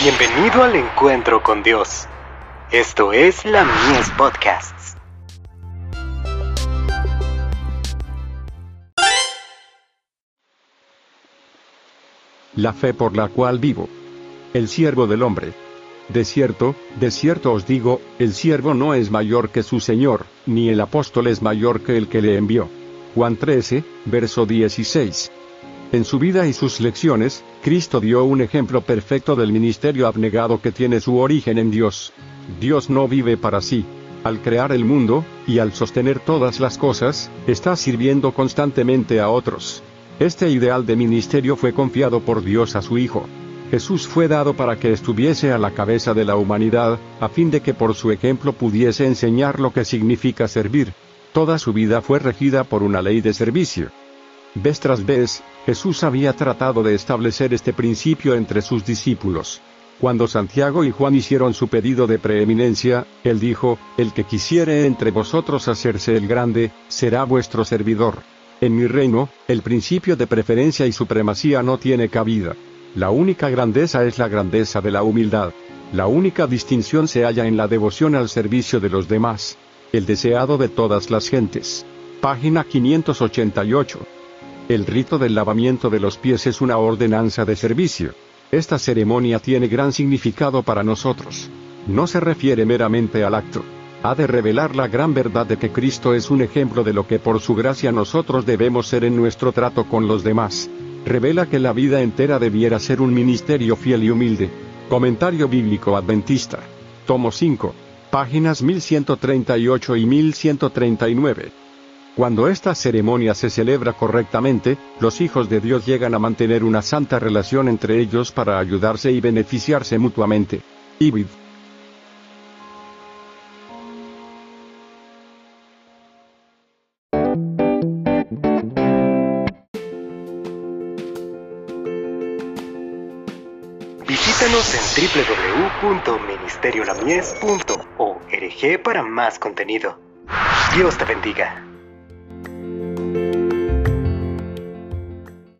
Bienvenido al encuentro con Dios. Esto es la Mies Podcasts. La fe por la cual vivo. El siervo del hombre. De cierto, de cierto os digo, el siervo no es mayor que su Señor, ni el apóstol es mayor que el que le envió. Juan 13, verso 16. En su vida y sus lecciones, Cristo dio un ejemplo perfecto del ministerio abnegado que tiene su origen en Dios. Dios no vive para sí. Al crear el mundo, y al sostener todas las cosas, está sirviendo constantemente a otros. Este ideal de ministerio fue confiado por Dios a su Hijo. Jesús fue dado para que estuviese a la cabeza de la humanidad, a fin de que por su ejemplo pudiese enseñar lo que significa servir. Toda su vida fue regida por una ley de servicio. Vez tras vez, Jesús había tratado de establecer este principio entre sus discípulos. Cuando Santiago y Juan hicieron su pedido de preeminencia, él dijo, El que quisiere entre vosotros hacerse el grande, será vuestro servidor. En mi reino, el principio de preferencia y supremacía no tiene cabida. La única grandeza es la grandeza de la humildad. La única distinción se halla en la devoción al servicio de los demás. El deseado de todas las gentes. Página 588. El rito del lavamiento de los pies es una ordenanza de servicio. Esta ceremonia tiene gran significado para nosotros. No se refiere meramente al acto. Ha de revelar la gran verdad de que Cristo es un ejemplo de lo que por su gracia nosotros debemos ser en nuestro trato con los demás. Revela que la vida entera debiera ser un ministerio fiel y humilde. Comentario Bíblico Adventista. Tomo 5. Páginas 1138 y 1139. Cuando esta ceremonia se celebra correctamente, los hijos de Dios llegan a mantener una santa relación entre ellos para ayudarse y beneficiarse mutuamente. Ibid. Visítanos en www.ministeriolamies.org para más contenido. Dios te bendiga. Thank you.